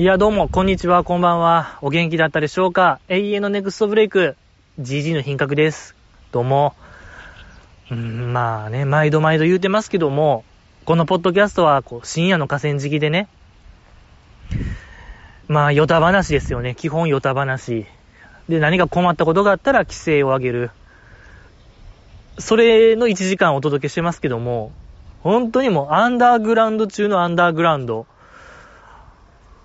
いや、どうも、こんにちは、こんばんは。お元気だったでしょうか？永遠のネクストブレイク、GG の品格です。どうも。うん、まあね、毎度毎度言うてますけども、このポッドキャストは、こう、深夜の河川敷でね、まあ、ヨタ話ですよね。基本ヨタ話。で、何か困ったことがあったら規制を上げる。それの1時間お届けしてますけども、本当にもうアンダーグラウンド中のアンダーグラウンド。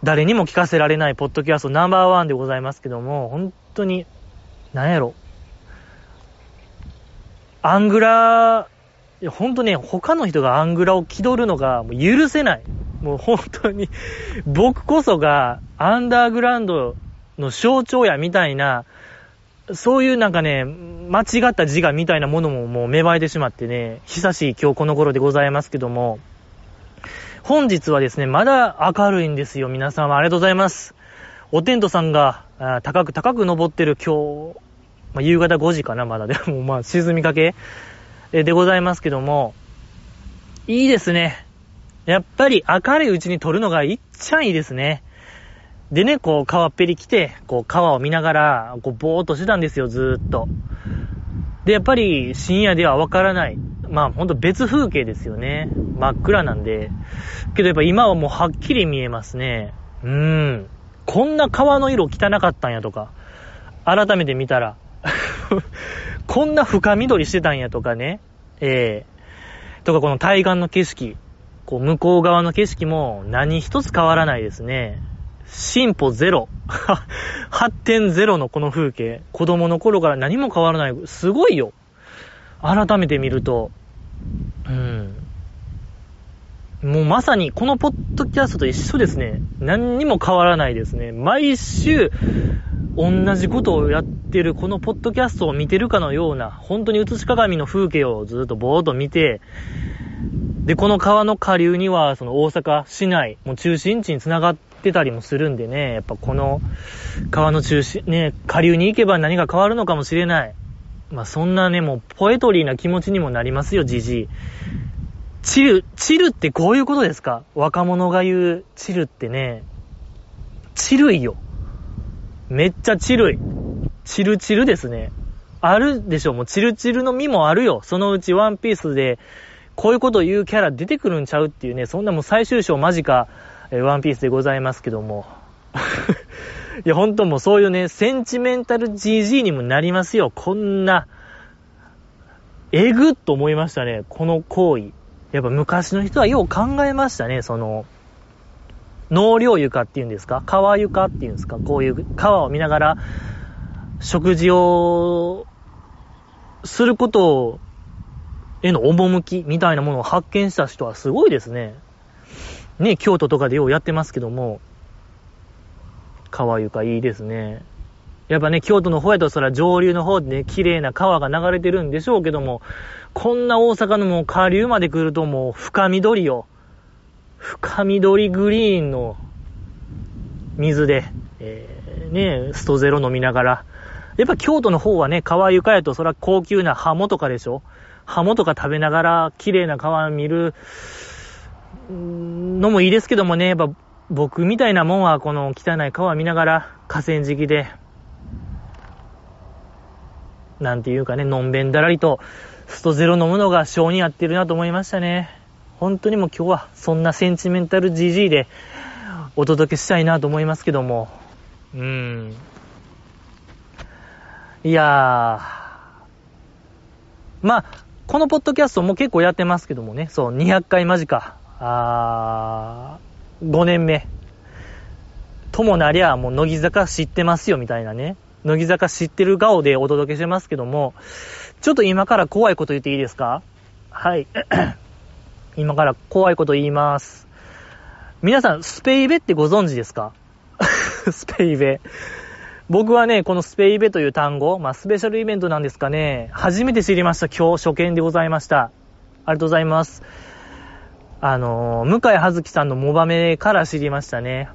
誰にも聞かせられないポッドキャストナンバーワンでございますけども、本当に、なんやろ。アングラ、いや、本当ね、他の人がアングラを気取るのがもう許せない。もう本当に、僕こそがアンダーグラウンドの象徴やみたいな、そういうなんかね、間違った自我みたいなものももう芽生えてしまってね、久しい今日この頃でございますけども、本日はですね、まだ明るいんですよ。皆様ありがとうございます。おテントさんが高く高く登ってる今日、まあ、夕方5時かな、まだでも まあ沈みかけでございますけども、いいですね。やっぱり明るいうちに撮るのがいっちゃいいですね。でね、こう川っぺり来て、こう川を見ながら、こうぼーっとしてたんですよ、ずーっと。で、やっぱり深夜ではわからない。まあほんと別風景ですよね。真っ暗なんで。けどやっぱ今はもうはっきり見えますね。うーん。こんな川の色汚かったんやとか。改めて見たら。こんな深緑してたんやとかね。ええー、とかこの対岸の景色。こう向こう側の景色も何一つ変わらないですね。進歩ゼロ。発展ゼロのこの風景。子供の頃から何も変わらない。すごいよ。改めて見ると。うん。もうまさにこのポッドキャストと一緒ですね。何にも変わらないですね。毎週、同じことをやってるこのポッドキャストを見てるかのような、本当に映し鏡の風景をずっとぼーっと見て、で、この川の下流には、その大阪市内、もう中心地に繋がってたりもするんでね、やっぱこの川の中心、ね、下流に行けば何が変わるのかもしれない。まあそんなね、もうポエトリーな気持ちにもなりますよ、じじい。チル、チルってこういうことですか？若者が言うチルってね、チルいよ。めっちゃチルい。チルチルですね。あるでしょ？もうチルチルの実もあるよ。そのうちワンピースで、こういうこと言うキャラ出てくるんちゃうっていうね、そんなもう最終章間近、えワンピースでございますけども。いや、ほんともうそういうね、センチメンタル GG にもなりますよ。こんな、えぐっと思いましたね、この行為。やっぱ昔の人はよう考えましたね、その、納涼床っていうんですか？川床っていうんですか？こういう川を見ながら、食事をすることへの趣みたいなものを発見した人はすごいですね。ね、京都とかでようやってますけども、川床いいですね。やっぱね、京都の方やとそら上流の方でね、綺麗な川が流れてるんでしょうけども、こんな大阪のもう下流まで来るともう深緑よ。深緑グリーンの水で、えー、ね、ストゼロ飲みながら。やっぱ京都の方はね、川床やとそら高級なハモとかでしょハモとか食べながら綺麗な川見るのもいいですけどもね、やっぱ僕みたいなもんはこの汚い川見ながら河川敷で、なんていうかね、のんべんだらりとストゼロ飲むのが性に合ってるなと思いましたね。本当にもう今日はそんなセンチメンタル GG でお届けしたいなと思いますけども。うーん。いやー。まあ、このポッドキャストも結構やってますけどもね、そう、200回間近。あー、5年目。ともなりゃ、もう乃木坂知ってますよ、みたいなね。乃木坂知ってる顔でお届けしてますけども、ちょっと今から怖いこと言っていいですか？はい。今から怖いこと言います。皆さん、スペイベってご存知ですか？スペイベ。僕はね、このスペイベという単語、まあ、スペシャルイベントなんですかね、初めて知りました。今日、初見でございました。ありがとうございます。あのー、向井葉月さんのモバメから知りましたね。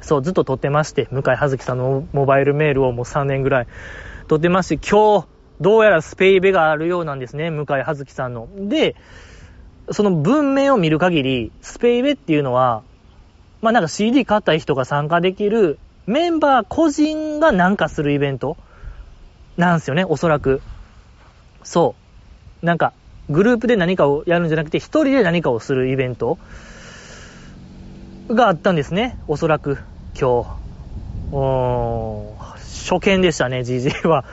そう、ずっと撮ってまして、向井葉月さんのモバイルメールをもう3年ぐらい撮ってまして、今日、どうやらスペイベがあるようなんですね、向井葉月さんの。で、その文面を見る限り、スペイベっていうのは、まあなんか CD 買った人が参加できるメンバー個人がなんかするイベントなんすよね、おそらく。そう。なんか、グループで何かをやるんじゃなくて、一人で何かをするイベントがあったんですね、おそらく、今日。お初見でしたね、GG は。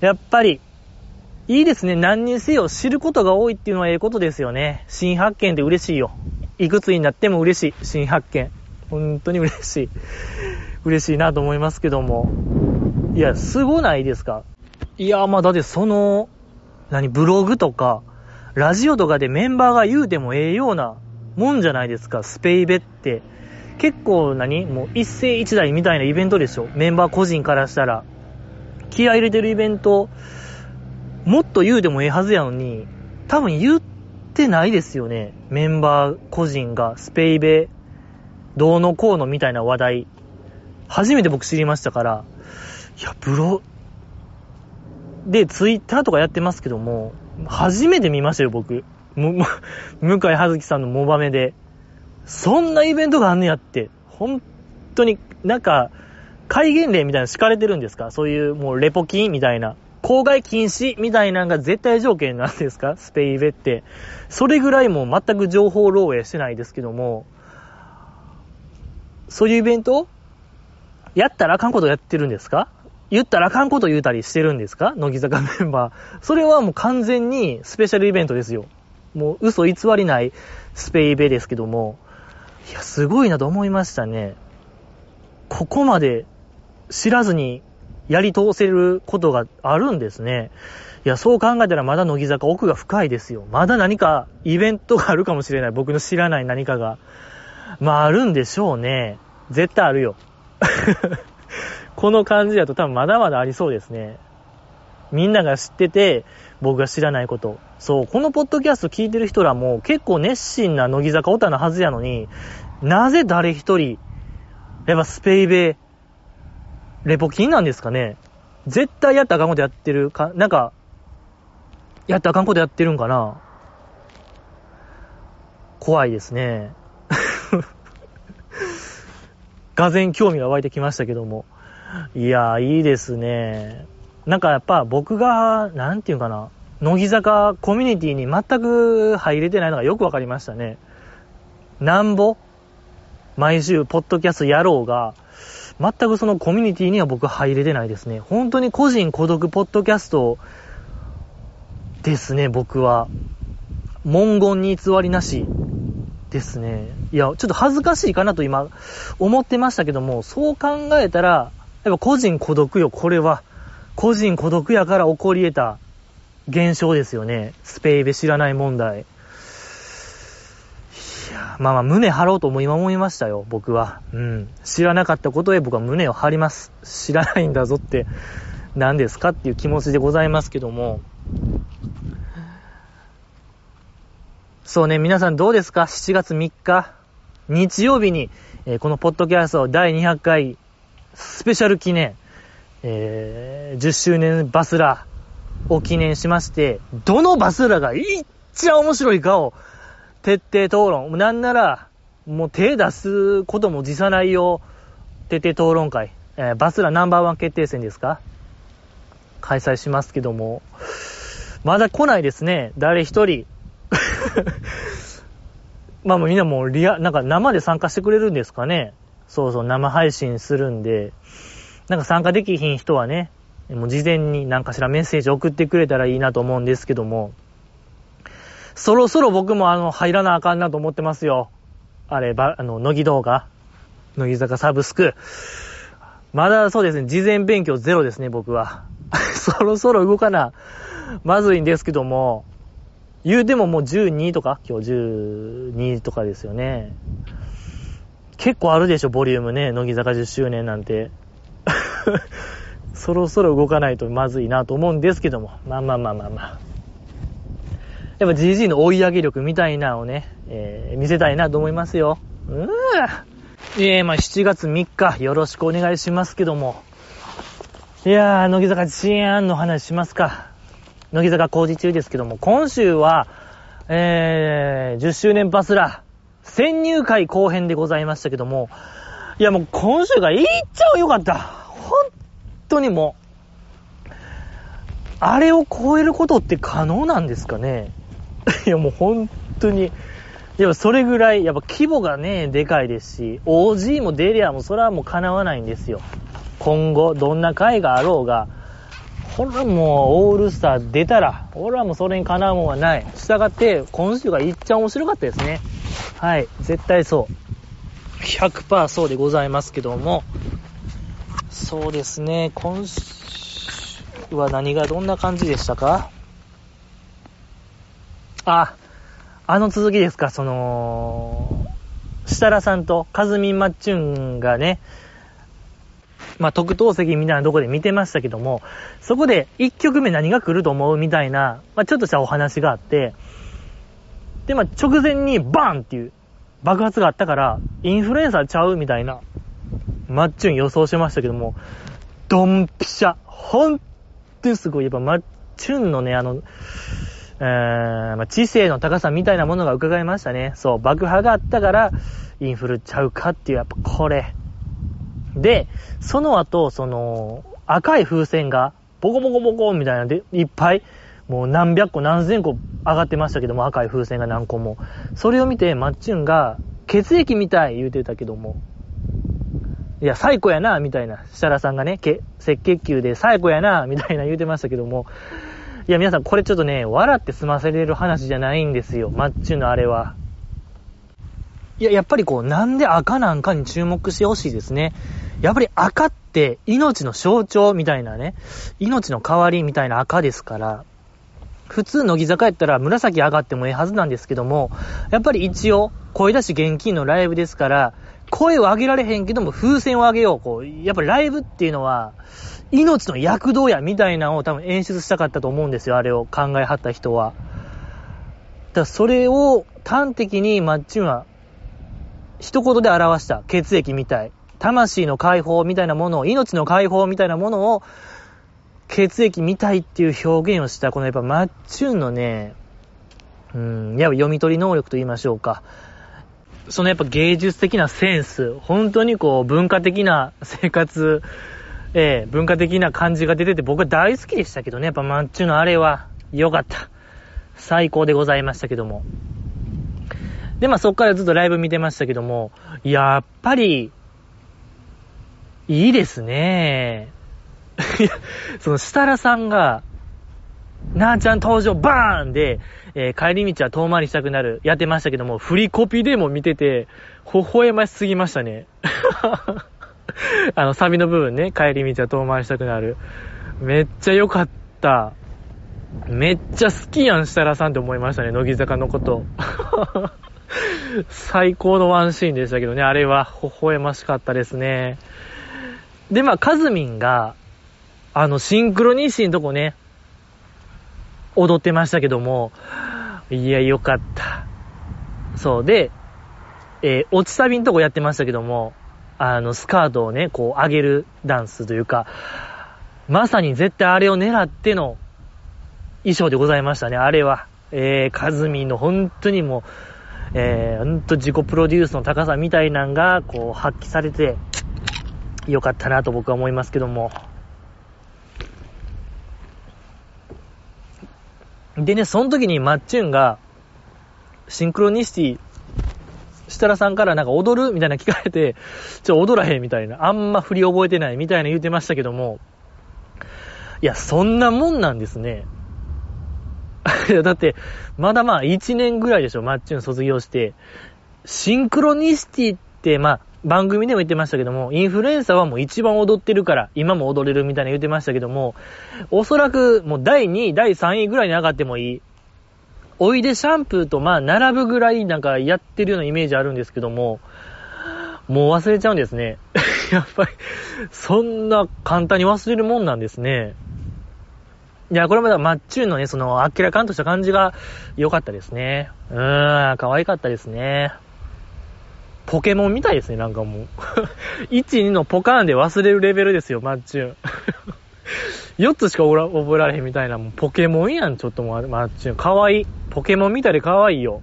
やっぱり、いいですね。何にせよ知ることが多いっていうのはええことですよね。新発見って嬉しいよ。いくつになっても嬉しい。新発見。本当に嬉しい。嬉しいなと思いますけども。いや、すごないですか？いや、まあだってその、何、ブログとか、ラジオとかでメンバーが言うてもええようなもんじゃないですか、スペイベって。結構何？もう一世一代みたいなイベントでしょメンバー個人からしたら。気合入れてるイベント、もっと言うてもええはずやのに、多分言ってないですよね。メンバー個人がスペイベ、どうのこうのみたいな話題。初めて僕知りましたから、いや、ブロ、で、ツイッターとかやってますけども、初めて見ましたよ、僕。む、向井葉月さんのモバメで。そんなイベントがあんねやって。本当に、なんか、戒厳令みたいなの敷かれてるんですか？そういうもうレポキンみたいな。公害禁止みたいなのが絶対条件なんですか？スペイベって。それぐらいもう全く情報漏洩してないですけども、そういうイベント？やったらあかんことやってるんですか？言ったらあかんこと言うたりしてるんですか？乃木坂メンバー。それはもう完全にスペシャルイベントですよ。もう嘘偽りないスペイベですけども、いや、すごいなと思いましたね。ここまで知らずにやり通せることがあるんですね。いや、そう考えたらまだ乃木坂奥が深いですよ。まだ何かイベントがあるかもしれない。僕の知らない何かが。まあ、あるんでしょうね。絶対あるよ。この感じだと多分まだまだありそうですね。みんなが知ってて、僕が知らないこと。そう、このポッドキャスト聞いてる人らも結構熱心な乃木坂オタなはずやのに、なぜ誰一人、やっぱスペイベレポキンなんですかね絶対やったらあかんことやってるか、なんか、やったあかんことやってるんかな怖いですね。がぜん興味が湧いてきましたけども。いやー、いいですね。なんかやっぱ僕が、なんていうかな、乃木坂コミュニティに全く入れてないのがよくわかりましたね。なんぼ毎週ポッドキャストやろうが、全くそのコミュニティには僕入れてないですね。本当に個人孤独ポッドキャストですね、僕は。文言に偽りなしですね。いや、ちょっと恥ずかしいかなと今思ってましたけども、そう考えたら、やっぱ個人孤独よ、これは。個人孤独やから起こり得た現象ですよね。スペイベ知らない問題。まあまあ、胸張ろうとも今思いましたよ、僕は。うん。知らなかったことへ僕は胸を張ります。知らないんだぞって、何ですかっていう気持ちでございますけども。そうね、皆さんどうですか ?7 月3日、日曜日に、えー、このポッドキャスト第200回スペシャル記念、えー、10周年バスラを記念しまして、どのバスラがいっちゃ面白いかを徹底討論。なんなら、もう手出すことも辞さないよう、徹底討論会。えー、バスラナンバーワン決定戦ですか？開催しますけども、まだ来ないですね。誰一人。まあもうみんなもうリア、なんか生で参加してくれるんですかね。そうそう、生配信するんで、なんか参加できひん人はね、もう事前に何かしらメッセージ送ってくれたらいいなと思うんですけども、そろそろ僕もあの、入らなあかんなと思ってますよ。あれ、ば、あの、乃木動画。乃木坂サブスク。まだそうですね、事前勉強ゼロですね、僕は。そろそろ動かな、まずいんですけども、言うてももう12とか？今日12とかですよね。結構あるでしょ、ボリュームね。乃木坂10周年なんて。そろそろ動かないとまずいなと思うんですけども。まあまあまあまあまあ。やっぱ GG の追い上げ力みたいなのをね、えー、見せたいなと思いますよ。うーえー、まあ7月3日よろしくお願いしますけども。いやー、乃木坂遅延案の話しますか。乃木坂工事中ですけども、今週は、えー、10周年パスラー、先入会後編でございましたけども、いやもう今週がいっちゃうよかった。本当にもう、あれを超えることって可能なんですかね？いやもう本当に、やっぱそれぐらい、やっぱ規模がね、でかいですし、OG もデリアもそれはもう叶わないんですよ。今後、どんな回があろうが、これはもうオールスター出たら、俺はもうそれにかなうもんはない。したがって、今週がいっちゃ面白かったですね。はい、絶対そう。100%そうでございますけども、そうですね、今週は何がどんな感じでしたか？あ、あの続きですか、その、設楽さんとカズミマッチュンがね、まあ、特等席みたいなとこで見てましたけども、そこで1曲目何が来ると思うみたいな、まあ、ちょっとしたお話があって、で、まあ、直前にバーンっていう爆発があったから、インフルエンサーちゃうみたいな、マッチュン予想してましたけども、ドンピシャ。ほんとにすごい。やっぱマッチュンのね、あの、えー、まあ、知性の高さみたいなものが伺いましたね。そう、爆破があったから、インフルちゃうかっていう、やっぱこれ。で、その後、その、赤い風船が、ボコボコボコみたいなんで、いっぱい、もう何百個何千個上がってましたけども、赤い風船が何個も。それを見て、マッチュンが、血液みたい言うてたけども、いや、最高やな、みたいな。設楽さんがね、赤血球で最高やな、みたいな言うてましたけども、いや、皆さん、これちょっとね、笑って済ませれる話じゃないんですよ。マッチュンのあれは。いや、やっぱりこう、なんで赤なんかに注目してほしいですね。やっぱり赤って命の象徴みたいなね、命の代わりみたいな赤ですから、普通乃木坂やったら紫上がってもええはずなんですけども、やっぱり一応、声出し現金のライブですから、声を上げられへんけども風船を上げよう。こう、やっぱライブっていうのは、命の躍動やみたいなのを多分演出したかったと思うんですよ、あれを考えはった人は。だそれを端的にマッチンは一言で表した血液みたい。魂の解放みたいなものを、命の解放みたいなものを血液みたいっていう表現をした、このやっぱマッチュンのね、うん、やっぱ読み取り能力と言いましょうか。そのやっぱ芸術的なセンス、本当にこう文化的な生活、ええ文化的な感じが出てて僕は大好きでしたけどね、やっぱマッチュンのあれは良かった。最高でございましたけども。で、まあそっからずっとライブ見てましたけども、やっぱり、いいですね。いやその、設楽さんが、なーちゃん登場バーンで、えー、帰り道は遠回りしたくなる、やってましたけども、振りコピでも見てて、微笑ましすぎましたね。あの、サビの部分ね、帰り道は遠回りしたくなる。めっちゃ良かった。めっちゃ好きやん、設楽さんって思いましたね、乃木坂のこと。最高のワンシーンでしたけどね、あれは微笑ましかったですね。で、まあ、カズミンが、あの、シンクロニシーのとこね、踊ってましたけども、いや、よかった。そうで、えー、落ちサビのとこやってましたけども、あの、スカートをね、こう上げるダンスというか、まさに絶対あれを狙っての衣装でございましたね、あれは。えー、カズミの本当にもう、えー、ほんと自己プロデュースの高さみたいなんが、こう、発揮されて、よかったなと僕は思いますけども。でね、その時にマッチュンが、シンクロニシティ、設楽さんからなんか踊るみたいな聞かれて、ちょ、踊らへんみたいな。あんま振り覚えてないみたいな言ってましたけども、いや、そんなもんなんですね。だって、まだまあ1年ぐらいでしょ、マッチュン卒業して。シンクロニシティって、まあ、番組でも言ってましたけども、インフルエンサーはもう一番踊ってるから、今も踊れるみたいな言ってましたけども、おそらくもう第2位、第3位ぐらいに上がってもいい。おいでシャンプーとまあ並ぶぐらいなんかやってるようなイメージあるんですけども、もう忘れちゃうんですね。やっぱり、そんな簡単に忘れるもんなんですね。いや、これまだマッチューのね、その、あっけらかんとした感じが良かったですね。うーん、可愛かったですね。ポケモンみたいですね、なんかもう。1、2のポカーンで忘れるレベルですよ、マッチュン。4つしか覚えられへんみたいな、もうポケモンやん、ちょっともう、マッチュン。かわいい。ポケモンみたいでかわいいよ。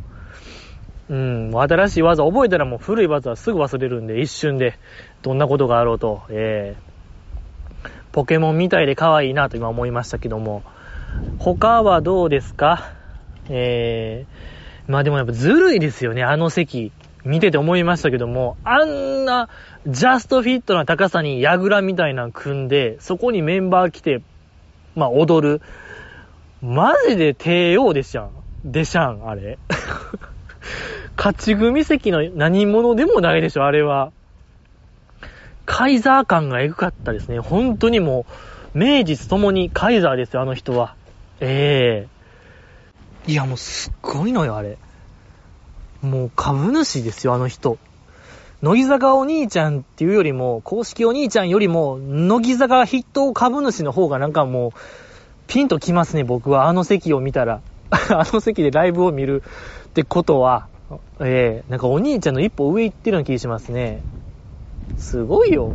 うん、新しい技覚えたらもう古い技はすぐ忘れるんで、一瞬で、どんなことがあろうと、えー、ポケモンみたいで可愛いいなと今思いましたけども、他はどうですか？えー、まあでもやっぱずるいですよね、あの席。見てて思いましたけども、あんなジャストフィットな高さにヤグラみたいなの組んで、そこにメンバー来て、まあ踊る。マジで帝王でしゃん。でしゃん、あれ。勝ち組席の何者でもないでしょ、あれは。カイザー感がエグかったですね。本当にもう、名実ともにカイザーですよ、あの人は。ええいや、もうすっごいのよ、あれ。もう株主ですよ、あの人。乃木坂お兄ちゃんっていうよりも、公式お兄ちゃんよりも、乃木坂筆頭株主の方がなんかもう、ピンときますね、僕は。あの席を見たら。あの席でライブを見るってことは、ええー、なんかお兄ちゃんの一歩上行ってるような気しますね。すごいよ。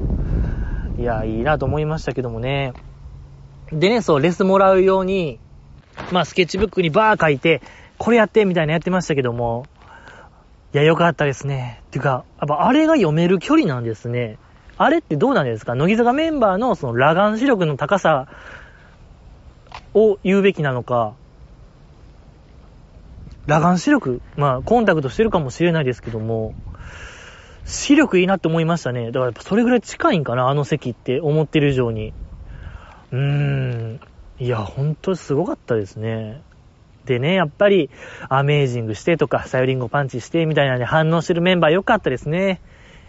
いや、いいなと思いましたけどもね。でね、そう、レスもらうように、まあ、スケッチブックにバー書いて、これやってみたいなやってましたけども、いや、よかったですね。てか、やっぱあれが読める距離なんですね。あれってどうなんですか？乃木坂メンバーのその裸眼視力の高さを言うべきなのか、裸眼視力、まあ、コンタクトしてるかもしれないですけども、視力いいなって思いましたね。だからやっぱそれぐらい近いんかな、あの席って思ってる以上に。うーん。いや、ほんとすごかったですね。でね、やっぱり、アメージングしてとか、サヨリンゴパンチしてみたいなね、反応してるメンバーよかったですね。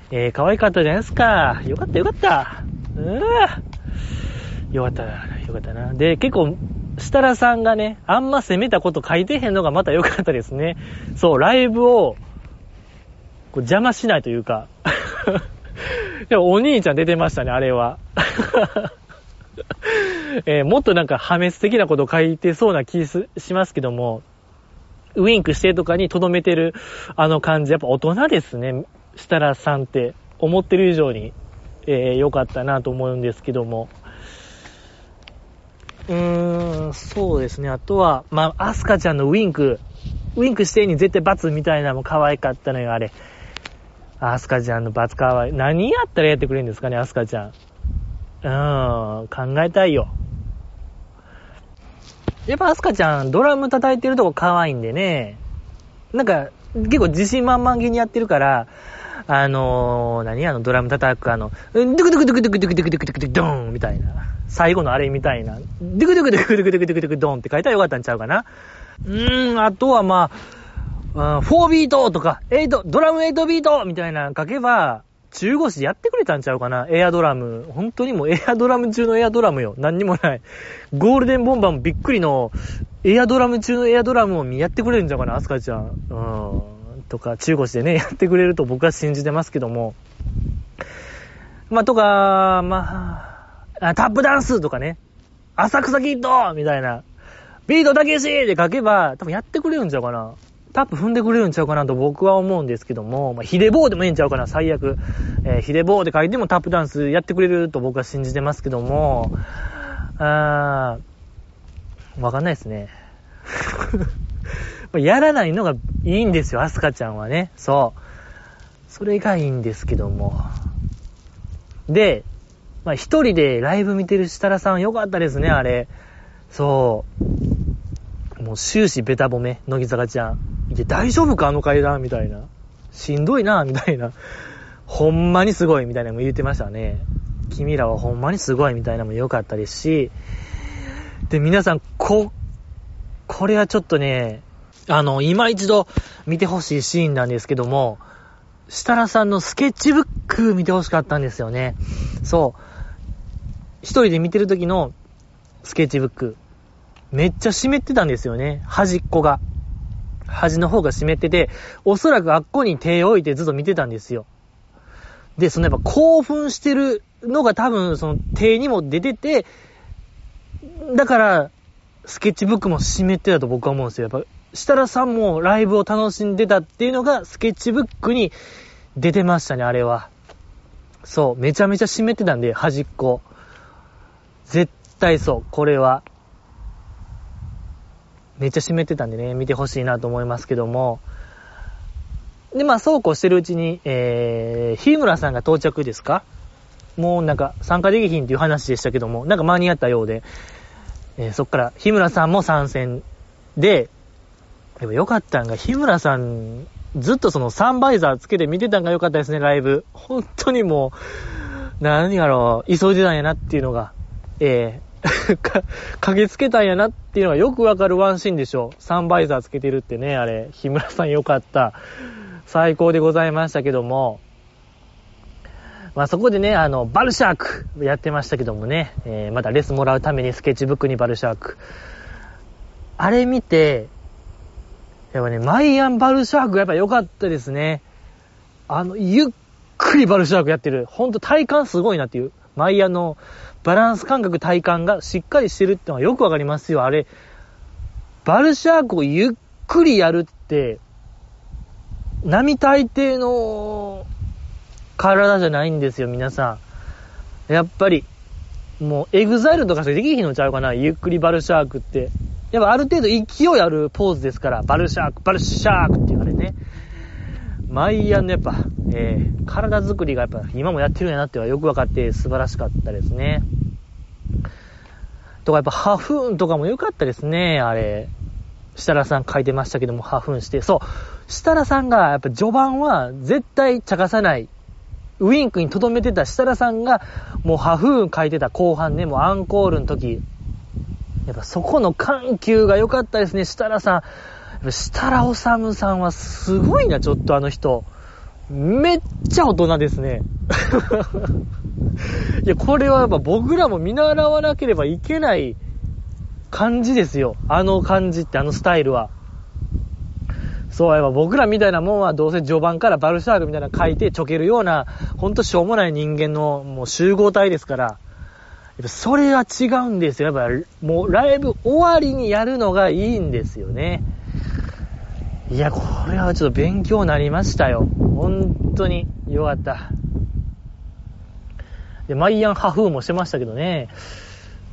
えー、可愛かったじゃないですか。よかったよかった。うーよかったな、よかったな。で、結構、設楽さんがね、あんま攻めたこと書いてへんのがまた良かったですね。そう、ライブを、こう邪魔しないというか。でもお兄ちゃん出てましたね、あれは。えー、もっとなんか破滅的なこと書いてそうな気しますけども、ウィンクしてとかに留めてるあの感じ、やっぱ大人ですね、設楽さんって思ってる以上に、えー、良かったなと思うんですけども。うーん、そうですね。あとは、まあ、アスカちゃんのウィンク。ウィンクしてに絶対罰みたいなのも可愛かったのよ、あれ。アスカちゃんの罰可愛い。何やったらやってくれるんですかね、アスカちゃん。うん、考えたいよ。やっぱアスカちゃん、ドラム叩いてるとこ可愛いんでね。なんか、結構自信満々気にやってるから、あのー、何？あのドラム叩くあの、ドゥクドゥクドゥクドゥクドゥクドゥクドゥクドゥクドーンみたいな。最後のあれみたいな。ドゥクドゥクドゥクドゥクドゥクドゥクドクドンって書いたらよかったんちゃうかな。うーん、あとはまあ、4ビートとか、8、ドラム8ビートみたいな書けば、中腰やってくれたんちゃうかな？エアドラム。本当にもうエアドラム中のエアドラムよ。何にもない。ゴールデンボンバーもびっくりの、エアドラム中のエアドラムをやってくれるんちゃうかな？アスカちゃん。うん。とか、中腰でね、やってくれると僕は信じてますけども。まあ、とか、まあ、タップダンスとかね。浅草キッドみたいな。ビートたけしで書けば、多分やってくれるんちゃうかなタップ踏んでくれるんちゃうかなと僕は思うんですけども、まあ、ヒデボーでもええんちゃうかな、最悪。えー、ヒデボーで書いてもタップダンスやってくれると僕は信じてますけども、あー、わかんないですね。やらないのがいいんですよ、アスカちゃんはね。そう。それがいいんですけども。で、まあ一人でライブ見てる設楽さんよかったですね、あれ。そう。もう終始ベタ褒め、乃木坂ちゃん。いや、大丈夫かあの階段みたいな。しんどいなみたいな。ほんまにすごいみたいなのも言ってましたね。君らはほんまにすごいみたいなのも良かったですし。で、皆さん、こ、これはちょっとね、あの、今一度見てほしいシーンなんですけども、設楽さんのスケッチブック見てほしかったんですよね。そう。一人で見てる時のスケッチブック。めっちゃ湿ってたんですよね。端っこが。端の方が湿ってて、おそらくあっこに手を置いてずっと見てたんですよ。で、そのやっぱ興奮してるのが多分その手にも出てて、だから、スケッチブックも湿ってたと僕は思うんですよ。やっぱ、設楽さんもライブを楽しんでたっていうのがスケッチブックに出てましたね、あれは。そう、めちゃめちゃ湿ってたんで、端っこ。絶対そう、これは。めっちゃ湿ってたんでね、見てほしいなと思いますけども。で、まあ、そうこうしてるうちに、えー、日村さんが到着ですか？もうなんか参加できひんっていう話でしたけども、なんか間に合ったようで、えー、そっから日村さんも参戦で、でもよかったんが、日村さん、ずっとそのサンバイザーつけて見てたんがよかったですね、ライブ。本当にもう、何やろう、急いでたんやなっていうのが、えー、か、駆けつけたんやなっていうのがよくわかるワンシーンでしょ。サンバイザーつけてるってね、あれ、日村さんよかった。最高でございましたけども、まあそこでね、あの、バルシャークやってましたけどもね、えー、またレスもらうためにスケッチブックにバルシャーク。あれ見て、やっぱね、マイアンバルシャークやっぱ良かったですね。あの、ゆっくりバルシャークやってる。ほんと体感すごいなっていう。マイアンのバランス感覚体感がしっかりしてるってのはよくわかりますよ。あれ、バルシャークをゆっくりやるって、並大抵の体じゃないんですよ、皆さん。やっぱり、もう、エグザイルとかしかできひんのちゃうかな、ゆっくりバルシャークって。やっぱある程度勢いあるポーズですから、バルシャーク、バルシャークって言わマイアンのやっぱ、えー、体作りがやっぱ今もやってるんやなってはよく分かって素晴らしかったですね。とかやっぱハフーンとかも良かったですね、あれ。設楽さん書いてましたけども、ハフーンして。そう。設楽さんがやっぱ序盤は絶対茶化さないウィンクに留めてた設楽さんが、もうハフーン書いてた後半ね、もうアンコールの時、やっぱそこの緩急が良かったですね、設楽さん。ぱ設楽治さんはすごいな、ちょっとあの人。めっちゃ大人ですね。いや、これはやっぱ僕らも見習わなければいけない感じですよ。あの感じって、あのスタイルは。そう、やっぱ僕らみたいなもんはどうせ序盤からバルシャークみたいな書いてちょけるような、ほんとしょうもない人間のもう集合体ですから、やっぱそれは違うんですよ。やっぱもうライブ終わりにやるのがいいんですよね。いや、これはちょっと勉強になりましたよ。本当によかった。で、マイアンハフーンもしてましたけどね。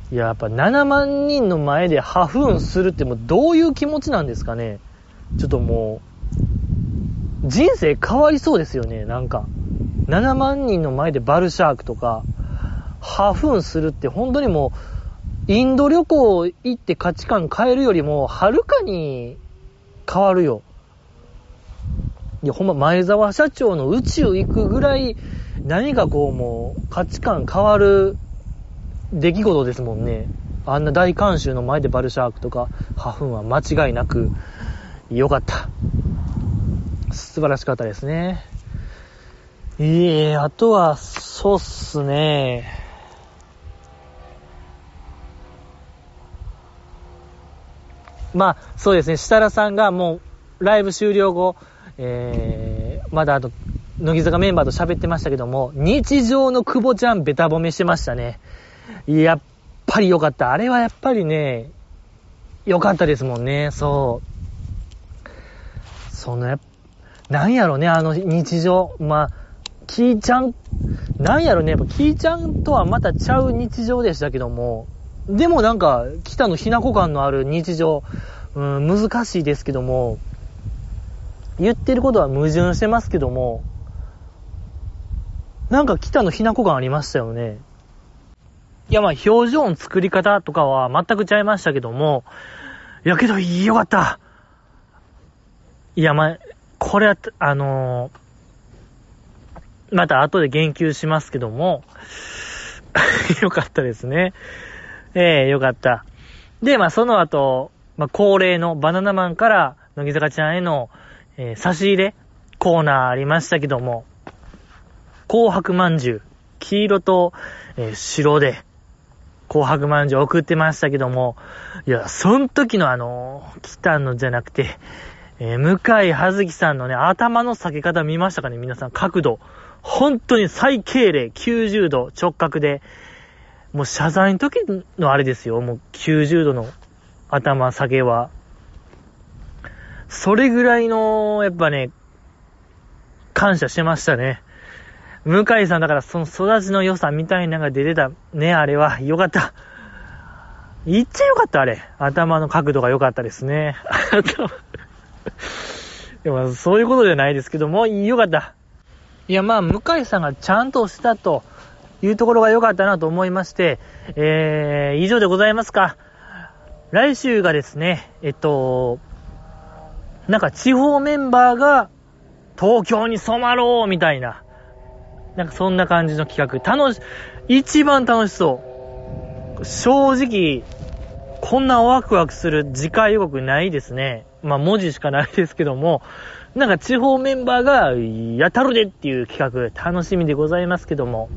いや、やっぱ7万人の前でハフーンするってもうどういう気持ちなんですかね。ちょっともう、人生変わりそうですよね、なんか。7万人の前でバルシャークとか、ハフーンするって本当にもう、インド旅行行って価値観変えるよりも、はるかに変わるよ。いや、ほんま前澤社長の宇宙行くぐらい、何かこうもう価値観変わる出来事ですもんね。あんな大観衆の前でバルシャークとか、ハフンは間違いなくよかった。素晴らしかったですね。いえ、あとは、そうっすね。まあ、そうですね。設楽さんがもう、ライブ終了後、えー、まだあと、乃木坂メンバーと喋ってましたけども、日常の久保ちゃんベタ褒めしてましたね。やっぱりよかった。あれはやっぱりね、よかったですもんね。そう。そのや、なんやろね、あの日常。まあ、キーちゃん、なんやろね、やっぱキーちゃんとはまたちゃう日常でしたけども、でもなんか、北のひなこ感のある日常、うん、難しいですけども、言ってることは矛盾してますけども、なんか北のひなこ感ありましたよね。いやまあ表情の作り方とかは全くちゃいましたけども、いやけどよかったいや、まあ、これは、あのー、また後で言及しますけども、よかったですね。ええー、よかった。で、まあ、その後、まあ、恒例のバナナマンから乃木坂ちゃんへの、えー、差し入れコーナーありましたけども、紅白まんじゅう、黄色と、えー、白で、紅白まんじゅう送ってましたけども、いや、その時のあの、来たのじゃなくて、えー、向井葉月さんのね、頭の裂け方見ましたかね皆さん、角度。本当に最敬礼、90度直角で、もう謝罪の時のあれですよ、もう90度の頭下げは。それぐらいの、やっぱね、感謝してましたね。向井さんだからその育ちの良さみたいなのが出てたね、あれは。よかった。言っちゃよかった、あれ。頭の角度が良かったですね。でも、そういうことじゃないですけども、よかった。いや、まあ、向井さんがちゃんとしたというところが良かったなと思いまして、えー、以上でございますか。来週がですね、えっと、なんか地方メンバーが東京に染まろうみたいな、なんかそんな感じの企画。楽し、一番楽しそう。正直、こんなワクワクする次回予告ないですね。まあ文字しかないですけども、なんか地方メンバーがやたるでっていう企画、楽しみでございますけども。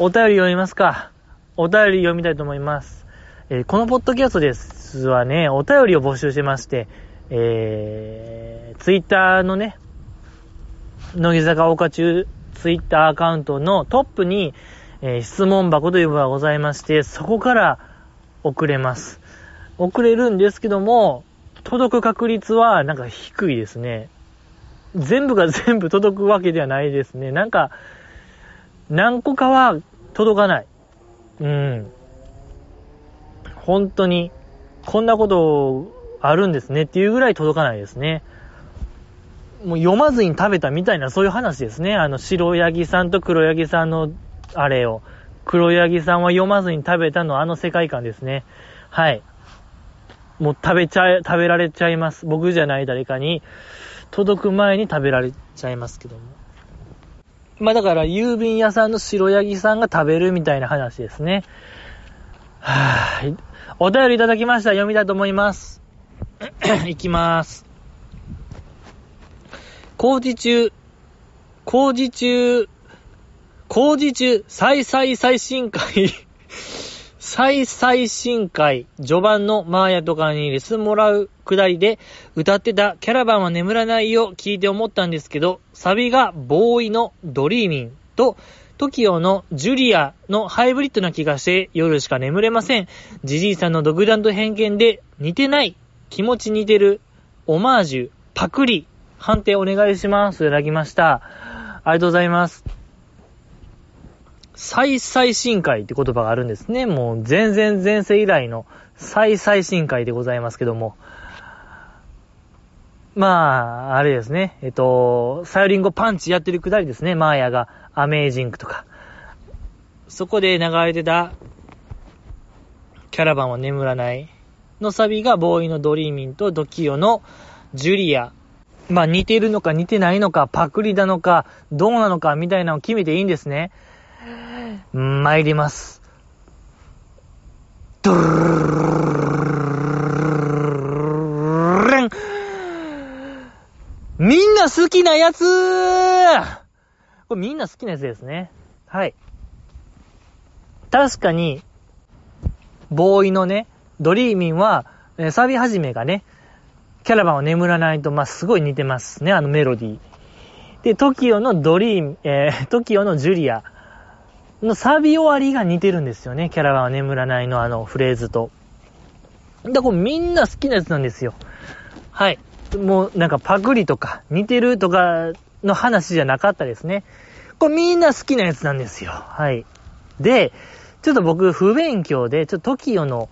お便り読みますか。お便り読みたいと思います。えー、このポッドキャストですはね、お便りを募集してまして、えー、ツイッターのね、乃木坂岡中ツイッターアカウントのトップに、えー、質問箱というのがございまして、そこから送れます。送れるんですけども、届く確率はなんか低いですね。全部が全部届くわけではないですね。なんか、何個かは届かない。うん。本当に、こんなことをあるんですねっていうぐらい届かないですね。もう読まずに食べたみたいなそういう話ですね。あの、白ヤギさんと黒ヤギさんのあれを。黒ヤギさんは読まずに食べたのあの世界観ですね。はい。もう食べちゃえ、食べられちゃいます。僕じゃない誰かに届く前に食べられちゃいますけども。まあだから郵便屋さんの白ヤギさんが食べるみたいな話ですね。はぁ、お便りいただきました。読みたいと思います。いきまーす。工事中、工事中、工事中、再再最新回再最新回、序盤のマーヤとかにレスもらうくだりで歌ってたキャラバンは眠らないを聞いて思ったんですけど、サビがボーイのドリーミンと TOKIO のジュリアのハイブリッドな気がして夜しか眠れません。ジジイさんの独断と偏見で似てない、気持ち似てる、オマージュ、パクリ、判定お願いします。いただきました。ありがとうございます。再最新回って言葉があるんですね。もう全然前世以来の再最新回でございますけども。まあ、あれですね。えっと、サヨリンゴパンチやってるくだりですね。マーヤがアメージングとか。そこで流れてた、キャラバンは眠らないのサビがボーイのドリーミンとドキオのジュリア。まあ似てるのか似てないのか、パクリなのか、どうなのかみたいなのを決めていいんですね。参ります。ドゥルンみんな好きなやつこれみんな好きなやつですね。はい。確かに、ボーイのね、ドリーミンは、えサビ始めがね、キャラバンは眠らないと、まあ、すごい似てますね、あのメロディー。で、TOKIO のドリーム、えー、TOKIO のジュリアのサビ終わりが似てるんですよね、キャラバンは眠らないのあのフレーズと。だからみんな好きなやつなんですよ。はい。もうなんかパクリとか似てるとかの話じゃなかったですね。これみんな好きなやつなんですよ。はい。で、ちょっと僕不勉強で、ちょっと TOKIO の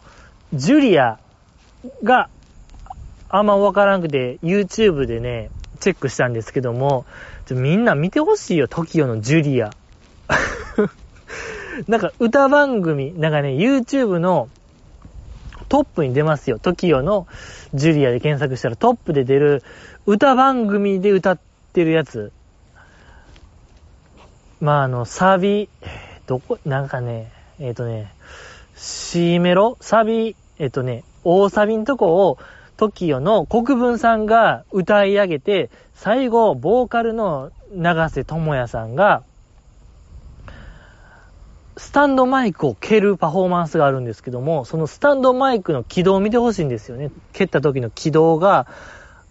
ジュリアがあんまわからんくて YouTube でね、チェックしたんですけども、ちょみんな見てほしいよ、TOKIO のジュリア。なんか歌番組、なんかね、YouTube のトップに出ますよ。TOKIO のジュリアで検索したらトップで出る歌番組で歌ってるやつ。まあ、あの、サビ、どこ、なんかね、えっ、ー、とね、C メロ？サビ、えっ、とね、大サビんとこを TOKIO の国分さんが歌い上げて、最後、ボーカルの長瀬智也さんが、スタンドマイクを蹴るパフォーマンスがあるんですけども、そのスタンドマイクの軌道を見てほしいんですよね。蹴った時の軌道が、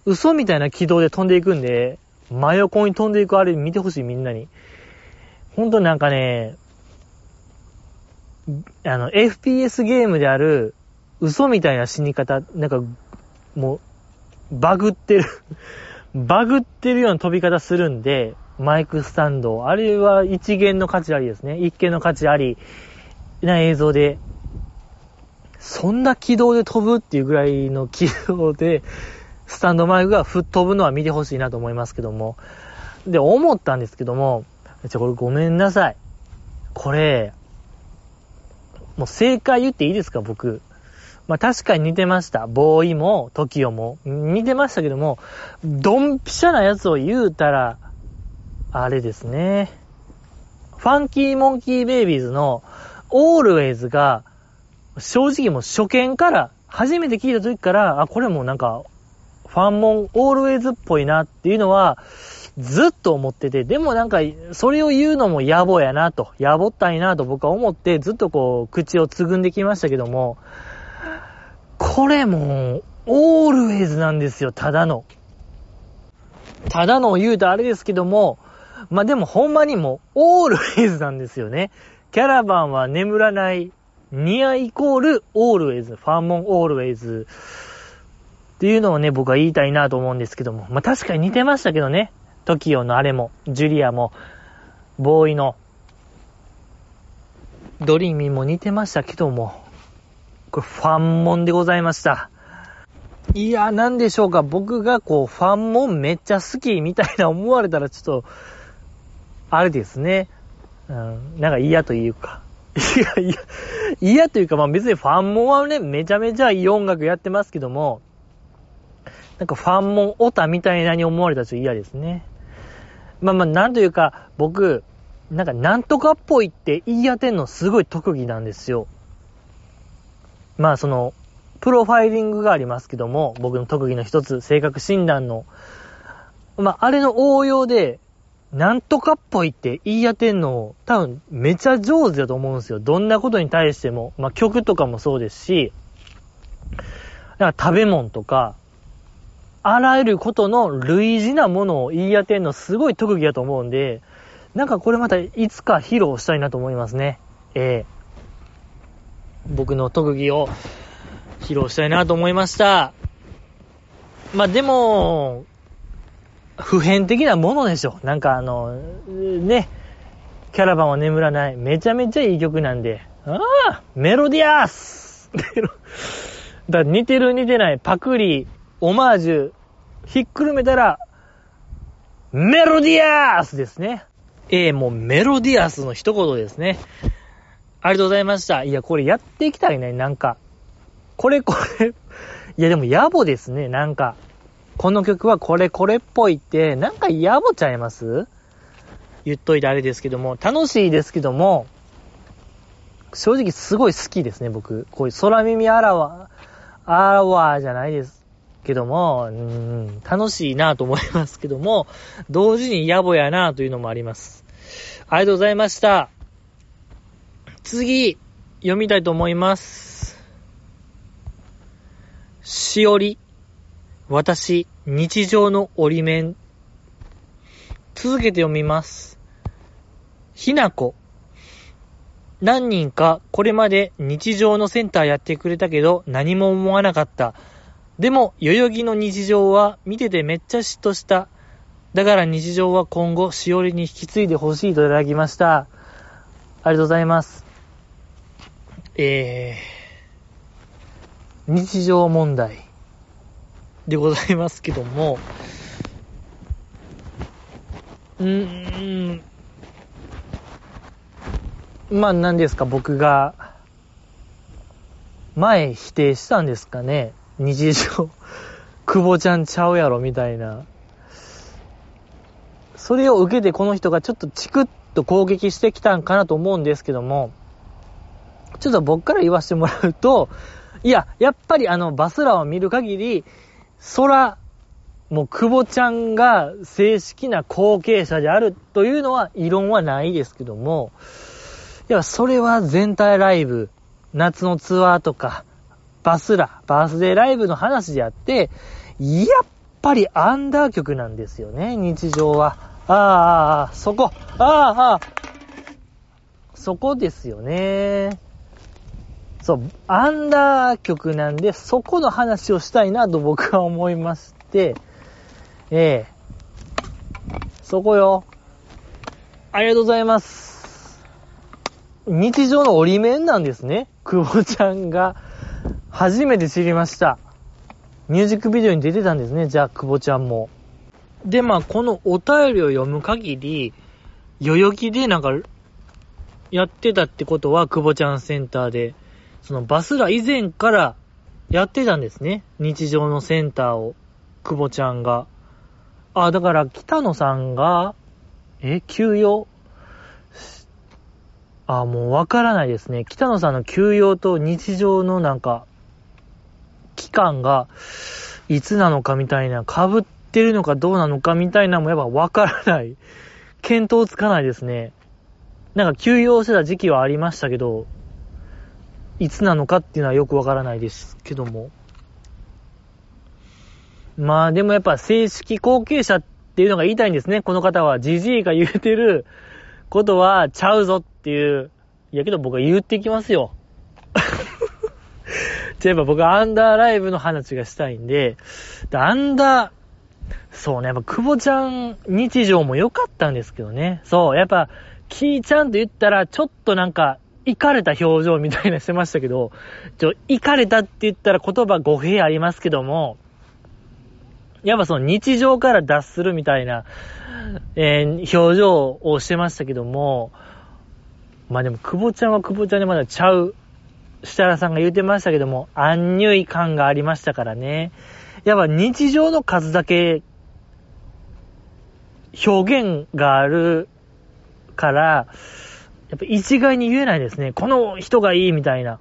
嘘みたいな軌道で飛んでいくんで、真横に飛んでいくあれ見てほしいみんなに。ほんとなんかね、あの、FPS ゲームである嘘みたいな死に方、なんか、もう、バグってる バグってるような飛び方するんで、マイクスタンド。あれは一元の価値ありですね。一見の価値ありな映像で、そんな軌道で飛ぶっていうぐらいの軌道で、スタンドマイクが吹っ飛ぶのは見てほしいなと思いますけども。で、思ったんですけども、じゃ、これごめんなさい。これ、もう正解言っていいですか、僕。まあ確かに似てました。ボーイも、トキオも。似てましたけども、ドンピシャなやつを言うたら、あれですね。ファンキーモンキーベイビーズの、オールウェイズが、正直もう初見から、初めて聞いた時から、あ、これもなんか、ファンモン、オールウェイズっぽいなっていうのは、ずっと思ってて、でもなんか、それを言うのも野暮やなと、野暮ったいなと僕は思って、ずっとこう、口をつぐんできましたけども、これも、オールウェイズなんですよ、ただの。ただの言うとあれですけども、まあ、でもほんまにもう、オールウェイズなんですよね。キャラバンは眠らない、ニアイコールオールウェイズ、ファンモンオールウェイズ。っていうのをね、僕は言いたいなと思うんですけども。まあ、確かに似てましたけどね。TOKIO のあれも、ジュリアも、ボーイの、ドリーミーも似てましたけども、これファンモンでございました。いや、なんでしょうか。僕がこう、ファンモンめっちゃ好きみたいな思われたらちょっと、あれですね。うん、なんか嫌というか。いやいや、嫌というか、まあ別にファンモンはね、めちゃめちゃいい音楽やってますけども、なんかファンモンオタみたいなに思われたらちょっと嫌ですね。まあまあ、なんというか、僕、なんかなんとかっぽいって言い当てんのすごい特技なんですよ。まあその、プロファイリングがありますけども、僕の特技の一つ、性格診断の、まああれの応用で、なんとかっぽいって言い当てんの、多分めちゃ上手だと思うんですよ。どんなことに対しても。まあ曲とかもそうですし、だから食べ物とか、あらゆることの類似なものを言い当てんのすごい特技だと思うんで、なんかこれまたいつか披露したいなと思いますね。ええー、僕の特技を披露したいなと思いました。まあでも、普遍的なものでしょ。なんかあの、ね、キャラバンは眠らない。めちゃめちゃいい曲なんで。ああメロディアースだ似てる似てない、パクリ、オマージュ、ひっくるめたら、メロディアースですね。ええー、もうメロディアスの一言ですね。ありがとうございました。いや、これやっていきたいね、なんか。これこれ いや、でも野暮ですね、なんか。この曲はこれこれっぽいって、なんか野暮ちゃいます？言っといてあれですけども、楽しいですけども、正直すごい好きですね、僕。こういう空耳あらわ、あらわじゃないですけども、うん、楽しいなと思いますけども、同時に野暮やなというのもあります。ありがとうございました。次、読みたいと思います。しおり、私、日常の折り面。続けて読みます。ひなこ。何人かこれまで日常のセンターやってくれたけど何も思わなかった。でも、代々木の日常は見ててめっちゃ嫉妬した。だから日常は今後、しおりに引き継いでほしいといただきました。ありがとうございます。えー、日常問題でございますけども、うーん、まあ何ですか、僕が、前否定したんですかね。日常、久保ちゃんちゃうやろみたいな。それを受けてこの人がちょっとチクッと攻撃してきたんかなと思うんですけども、ちょっと僕から言わせてもらうと、いや、やっぱりあのバスラを見る限り、空、もう久保ちゃんが正式な後継者であるというのは異論はないですけども、いや、それは全体ライブ、夏のツアーとか、バスラ、バースデーライブの話であって、やっぱりアンダー曲なんですよね、日常は。ああ、ああ、そこ、ああ、ああ、そこですよね。そう、アンダー曲なんで、そこの話をしたいなと僕は思いまして、ええそこよ。ありがとうございます。日常の折り面なんですね。久保ちゃんが。初めて知りました。ミュージックビデオに出てたんですね、じゃあ、久保ちゃんも。で、まあ、このお便りを読む限り、代々木でなんか、やってたってことは、久保ちゃんセンターで、そのバスラ以前からやってたんですね。日常のセンターを、久保ちゃんが。あ、だから北野さんが、え、休養？あ、もうわからないですね。北野さんの休養と日常のなんか、期間が、いつなのかみたいな、被ってるのかどうなのかみたいなもやっぱわからない。見当つかないですね。なんか休養してた時期はありましたけど、いつなのかっていうのはよくわからないですけども。まあでもやっぱ正式後継者っていうのが言いたいんですね。この方は。じじいが言うてることはちゃうぞっていう。いやけど僕は言ってきますよ。じゃあやっぱ僕はアンダーライブの話がしたいんで、でアンダー、そうね、やっぱ久保ちゃん日常も良かったんですけどね。そう、やっぱ、キーちゃんと言ったら、ちょっとなんか、行かれた表情みたいなしてましたけど、ちょ、行かれたって言ったら言葉語弊ありますけども、やっぱその日常から脱するみたいな、えー、表情をしてましたけども、まあでも、久保ちゃんは久保ちゃんでまだちゃう、設楽さんが言うてましたけども、アンニュイ感がありましたからね。やっぱ日常の数だけ、表現があるから、やっぱ一概に言えないですね。この人がいいみたいな。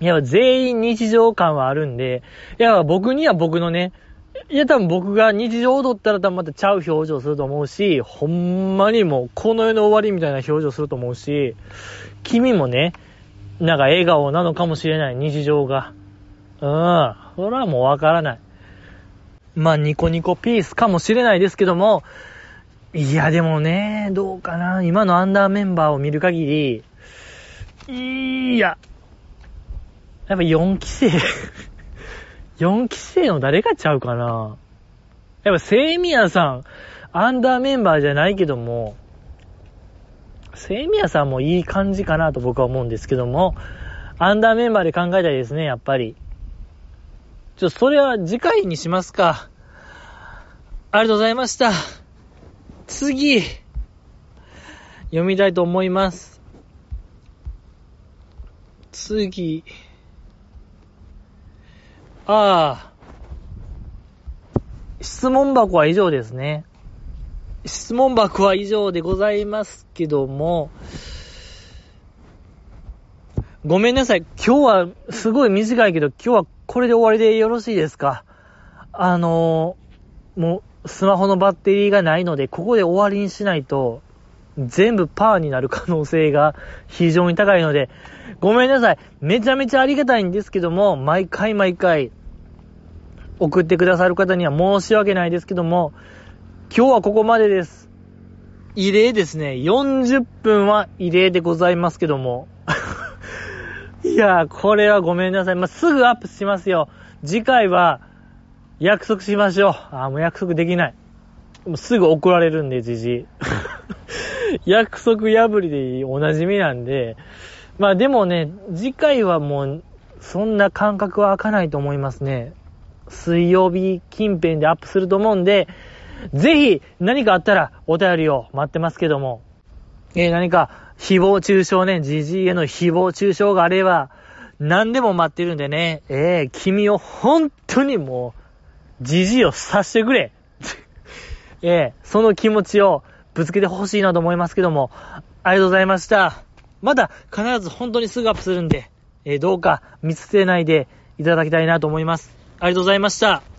いや、全員日常感はあるんで、いや、僕には僕のね、いや、多分僕が日常踊ったら多分またちゃう表情すると思うし、ほんまにもうこの世の終わりみたいな表情すると思うし、君もね、なんか笑顔なのかもしれない、日常が。うん。それはもうわからない。まあ、ニコニコピースかもしれないですけども、いや、でもね、どうかな。今のアンダーメンバーを見る限り、いや、やっぱ4期生 4期生の誰がちゃうかな。やっぱ、セイミヤさん、アンダーメンバーじゃないけども、セイミヤさんもいい感じかなと僕は思うんですけども、アンダーメンバーで考えたいですね、やっぱり。ちょ、それは次回にしますか。ありがとうございました。次、読みたいと思います。次、ああ。質問箱は以上ですね。質問箱は以上でございますけども、ごめんなさい。今日はすごい短いけど、今日はこれで終わりでよろしいですか？あのー、もうスマホのバッテリーがないので、ここで終わりにしないと、全部パーになる可能性が 非常に高いので、ごめんなさい。めちゃめちゃありがたいんですけども、毎回毎回、送ってくださる方には申し訳ないですけども、今日はここまでです。異例ですね。40分は異例でございますけども。いやー、これはごめんなさい。まあ、すぐアップしますよ。次回は、約束しましょう。あ、もう約束できない。もうすぐ怒られるんで、じじ 約束破りでおなじみなんで。まあでもね、次回はもう、そんな感覚は開かないと思いますね。水曜日近辺でアップすると思うんで、ぜひ何かあったらお便りを待ってますけども、えー、何か誹謗中傷ね、じじいへの誹謗中傷があれば、何でも待ってるんでね、えー、君を本当にもう、じじいをさしてくれ。えー、その気持ちをぶつけてほしいなと思いますけども、ありがとうございました。まだ必ず本当にすぐアップするんで、えー、どうか見つけないでいただきたいなと思います。ありがとうございました。